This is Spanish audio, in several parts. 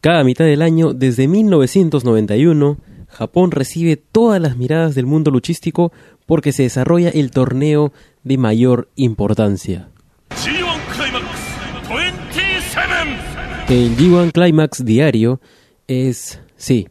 Cada mitad del año, desde 1991, Japón recibe todas las miradas del mundo luchístico porque se desarrolla el torneo de mayor importancia. El G1 Climax diario es, sí,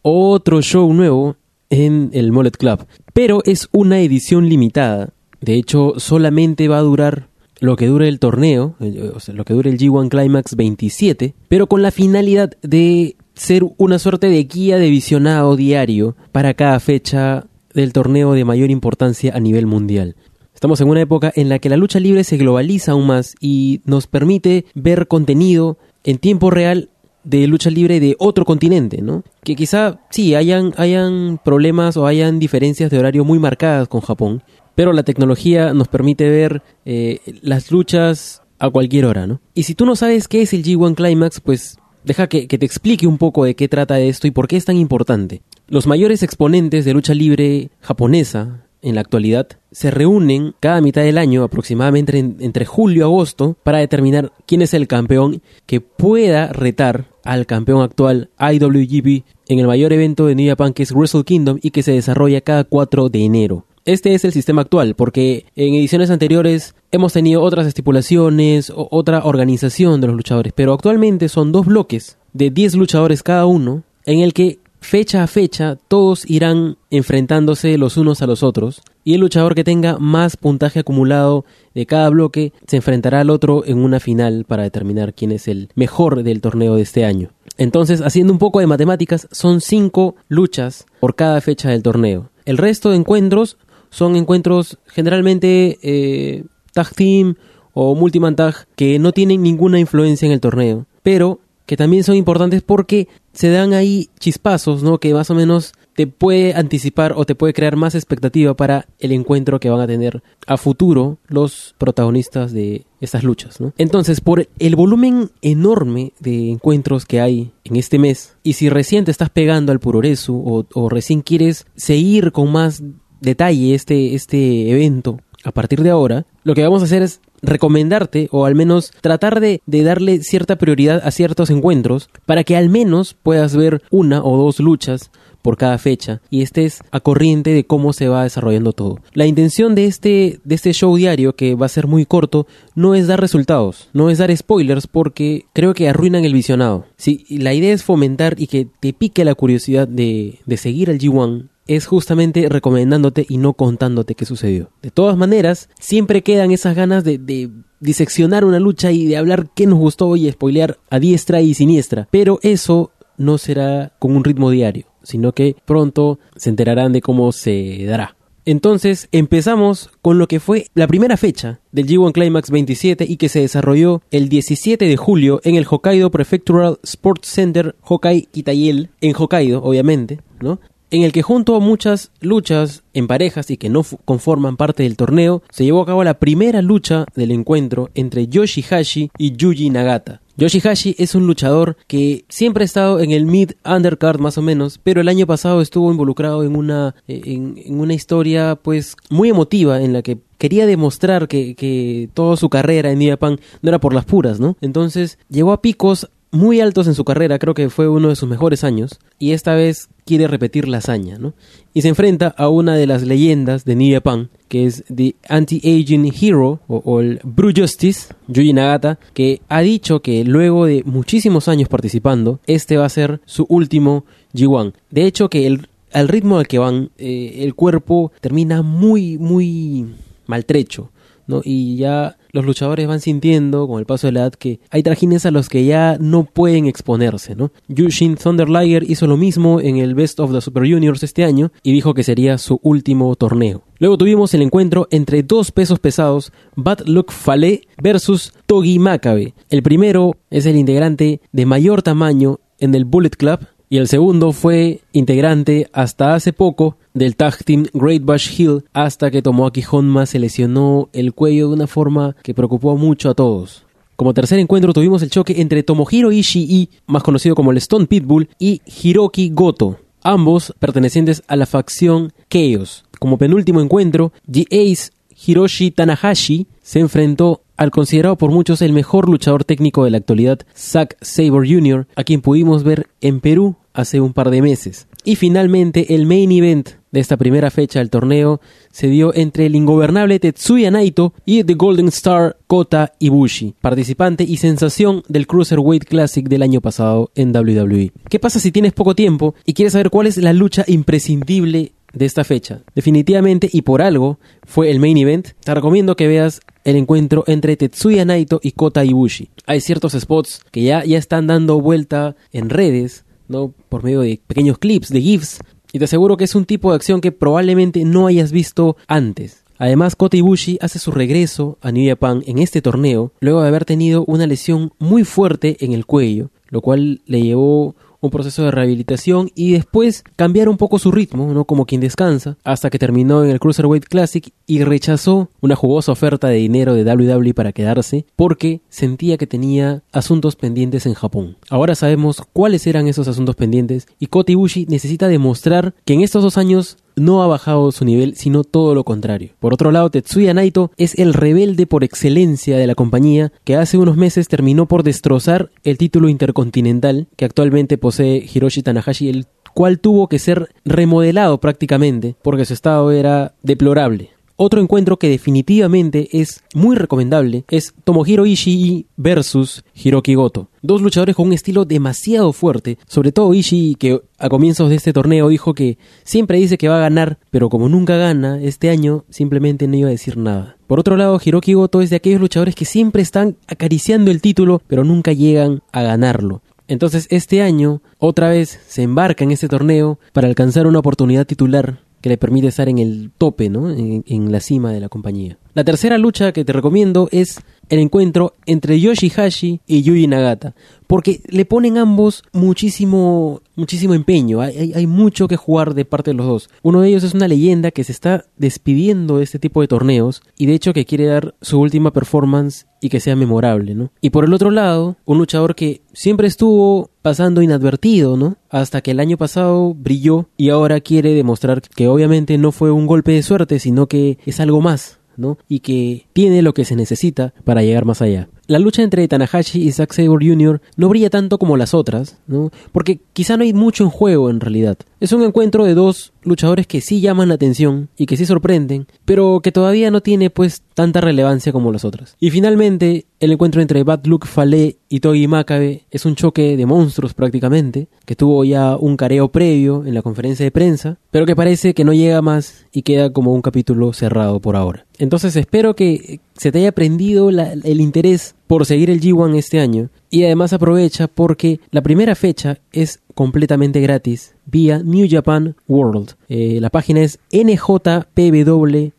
otro show nuevo en el Mollet Club, pero es una edición limitada. De hecho, solamente va a durar lo que dure el torneo, eh, lo que dure el G1 Climax 27, pero con la finalidad de ser una suerte de guía de visionado diario para cada fecha del torneo de mayor importancia a nivel mundial. Estamos en una época en la que la lucha libre se globaliza aún más y nos permite ver contenido en tiempo real de lucha libre de otro continente, ¿no? Que quizá sí hayan, hayan problemas o hayan diferencias de horario muy marcadas con Japón, pero la tecnología nos permite ver eh, las luchas a cualquier hora, ¿no? Y si tú no sabes qué es el G1 Climax, pues deja que, te explique un poco de qué trata esto y por qué es tan importante. Los mayores exponentes de lucha libre japonesa en la actualidad se reúnen cada mitad del año, aproximadamente entre julio y agosto, para determinar quién es el campeón que pueda retar al campeón actual IWGP en el mayor evento de New Japan que es Wrestle Kingdom y que se desarrolla cada 4 de enero. Este es el sistema actual, porque en ediciones anteriores hemos tenido otras estipulaciones o otra organización de los luchadores, pero actualmente son dos bloques de 10 luchadores cada uno, en el que fecha a fecha todos irán enfrentándose los unos a los otros y el luchador que tenga más puntaje acumulado de cada bloque se enfrentará al otro en una final para determinar quién es el mejor del torneo de este año. Entonces, haciendo un poco de matemáticas, son cinco luchas por cada fecha del torneo. El resto de encuentros son encuentros generalmente eh, tag team o multiman tag que no tienen ninguna influencia en el torneo, pero que también son importantes porque se dan ahí chispazos, ¿no? Que más o menos te puede anticipar o te puede crear más expectativa para el encuentro que van a tener a futuro los protagonistas de estas luchas, ¿no? Entonces, por el volumen enorme de encuentros que hay en este mes, y si recién te estás pegando al puroresu o, o recién quieres seguir con más detalle este, este evento a partir de ahora, lo que vamos a hacer es recomendarte o al menos tratar de, darle cierta prioridad a ciertos encuentros para que al menos puedas ver una o dos luchas por cada fecha y estés a corriente de cómo se va desarrollando todo. La intención de este, de este show diario, que va a ser muy corto, no es dar resultados, no es dar spoilers porque creo que arruinan el visionado. Si la idea es fomentar y que te pique la curiosidad de, de seguir al G1 es justamente recomendándote y no contándote qué sucedió. De todas maneras, siempre quedan esas ganas de, diseccionar una lucha y de hablar qué nos gustó y spoilear a diestra y siniestra. Pero eso no será con un ritmo diario, sino que pronto se enterarán de cómo se dará. Entonces empezamos con lo que fue la primera fecha del G1 Climax 27 y que se desarrolló el 17 de julio en el Hokkaido Prefectural Sports Center Hokkai Kitayel, en Hokkaido, obviamente, ¿no? En el que junto a muchas luchas en parejas y que no conforman parte del torneo, se llevó a cabo la primera lucha del encuentro entre Yoshihashi y Yuji Nagata. Yoshihashi es un luchador que siempre ha estado en el mid undercard más o menos, pero el año pasado estuvo involucrado en una, en, una historia pues muy emotiva en la que quería demostrar que, que toda su carrera en Japan no era por las puras, ¿no? Entonces llegó a picos muy altos en su carrera, creo que fue uno de sus mejores años, y esta vez quiere repetir la hazaña, ¿no? Y se enfrenta a una de las leyendas de New Japan, que es The Anti-Aging Hero, o, el Blue Justice, Yuji Nagata, que ha dicho que luego de muchísimos años participando, este va a ser su último G1. De hecho, que el, al ritmo al que van, eh, el cuerpo termina muy, muy maltrecho, ¿no? Y ya los luchadores van sintiendo con el paso de la edad que hay trajines a los que ya no pueden exponerse, ¿no? Yushin Thunder Liger hizo lo mismo en el Best of the Super Juniors este año y dijo que sería su último torneo. Luego tuvimos el encuentro entre dos pesos pesados, Bad Luck Fale versus Togi Makabe. El primero es el integrante de mayor tamaño en el Bullet Club y el segundo fue integrante hasta hace poco del tag team Great Bash Hill hasta que Tomoaki Honma se lesionó el cuello de una forma que preocupó mucho a todos. Como tercer encuentro tuvimos el choque entre Tomohiro Ishii, más conocido como el Stone Pitbull, y Hiroki Goto, ambos pertenecientes a la facción Chaos. Como penúltimo encuentro, The Ace Hiroshi Tanahashi se enfrentó al considerado por muchos el mejor luchador técnico de la actualidad, Zack Sabre Jr., a quien pudimos ver en Perú hace un par de meses. Y finalmente el main event de esta primera fecha del torneo se dio entre el ingobernable Tetsuya Naito y The Golden Star Kota Ibushi, participante y sensación del Cruiserweight Classic del año pasado en WWE. ¿Qué pasa si tienes poco tiempo y quieres saber cuál es la lucha imprescindible de esta fecha? Definitivamente y por algo fue el main event. Te recomiendo que veas el encuentro entre Tetsuya Naito y Kota Ibushi. Hay ciertos spots que ya, ya están dando vuelta en redes ¿no? Por medio de pequeños clips, de GIFs. Y te aseguro que es un tipo de acción que probablemente no hayas visto antes. Además, Kota Ibushi hace su regreso a New Japan en este torneo luego de haber tenido una lesión muy fuerte en el cuello, lo cual le llevó un proceso de rehabilitación y después cambiar un poco su ritmo, ¿no? Como quien descansa, hasta que terminó en el Cruiserweight Classic y rechazó una jugosa oferta de dinero de WWE para quedarse porque sentía que tenía asuntos pendientes en Japón. Ahora sabemos cuáles eran esos asuntos pendientes y Kota Ibushi necesita demostrar que en estos dos años no ha bajado su nivel, sino todo lo contrario. Por otro lado, Tetsuya Naito es el rebelde por excelencia de la compañía que hace unos meses terminó por destrozar el título intercontinental que actualmente posee Hiroshi Tanahashi, el cual tuvo que ser remodelado prácticamente porque su estado era deplorable. Otro encuentro que definitivamente es muy recomendable es Tomohiro Ishii versus Hiroki Goto. Dos luchadores con un estilo demasiado fuerte, sobre todo Ishii que a comienzos de este torneo dijo que siempre dice que va a ganar, pero como nunca gana, este año simplemente no iba a decir nada. Por otro lado, Hiroki Goto es de aquellos luchadores que siempre están acariciando el título, pero nunca llegan a ganarlo. Entonces este año otra vez se embarca en este torneo para alcanzar una oportunidad titular que le permite estar en el tope, ¿no? En, la cima de la compañía. La tercera lucha que te recomiendo es el encuentro entre Yoshihashi y Yuji Nagata, porque le ponen ambos muchísimo, muchísimo empeño, hay, hay, mucho que jugar de parte de los dos. Uno de ellos es una leyenda que se está despidiendo de este tipo de torneos y de hecho que quiere dar su última performance y que sea memorable, ¿no? Y por el otro lado, un luchador que siempre estuvo pasando inadvertido, ¿no? Hasta que el año pasado brilló y ahora quiere demostrar que obviamente no fue un golpe de suerte, sino que es algo más, y que tiene lo que se necesita para llegar más allá. La lucha entre Tanahashi y Zack Sabre Jr. no brilla tanto como las otras, ¿no? Porque quizá no hay mucho en juego en realidad. Es un encuentro de dos luchadores que sí llaman la atención y que sí sorprenden, pero que todavía no tiene pues tanta relevancia como las otras. Y finalmente, el encuentro entre Bad Luck Fale y Togi Makabe es un choque de monstruos prácticamente, que tuvo ya un careo previo en la conferencia de prensa, pero que parece que no llega más y queda como un capítulo cerrado por ahora. Entonces espero que se te haya prendido el interés por seguir el G1 este año y además aprovecha porque la primera fecha es completamente gratis vía New Japan World. Eh, la página es njpwworld,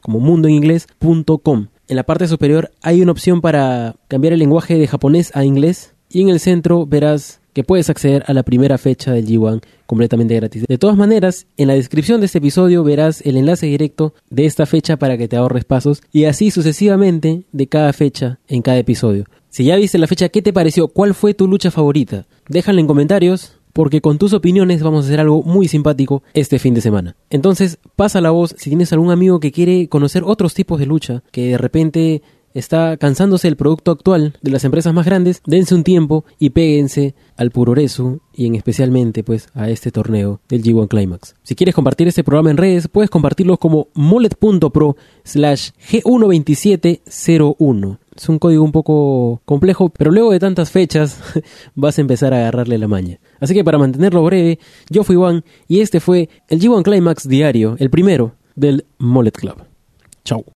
como mundo en inglés.com. En la parte superior hay una opción para cambiar el lenguaje de japonés a inglés y en el centro verás que puedes acceder a la primera fecha del G1 completamente gratis. De todas maneras, en la descripción de este episodio verás el enlace directo de esta fecha para que te ahorres pasos y así sucesivamente de cada fecha en cada episodio. Si ya viste la fecha, ¿qué te pareció? ¿Cuál fue tu lucha favorita? Déjalo en comentarios porque con tus opiniones vamos a hacer algo muy simpático este fin de semana. Entonces, pasa la voz si tienes algún amigo que quiere conocer otros tipos de lucha, que de repente está cansándose el producto actual de las empresas más grandes, dense un tiempo y péguense al Puroresu y en especialmente pues a este torneo del G1 Climax. Si quieres compartir este programa en redes, puedes compartirlo como mullet.pro slash G12701. Es un código un poco complejo, pero luego de tantas fechas vas a empezar a agarrarle la maña. Así que para mantenerlo breve, yo fui Juan y este fue el G1 Climax diario, el primero del Mullet Club. Chao.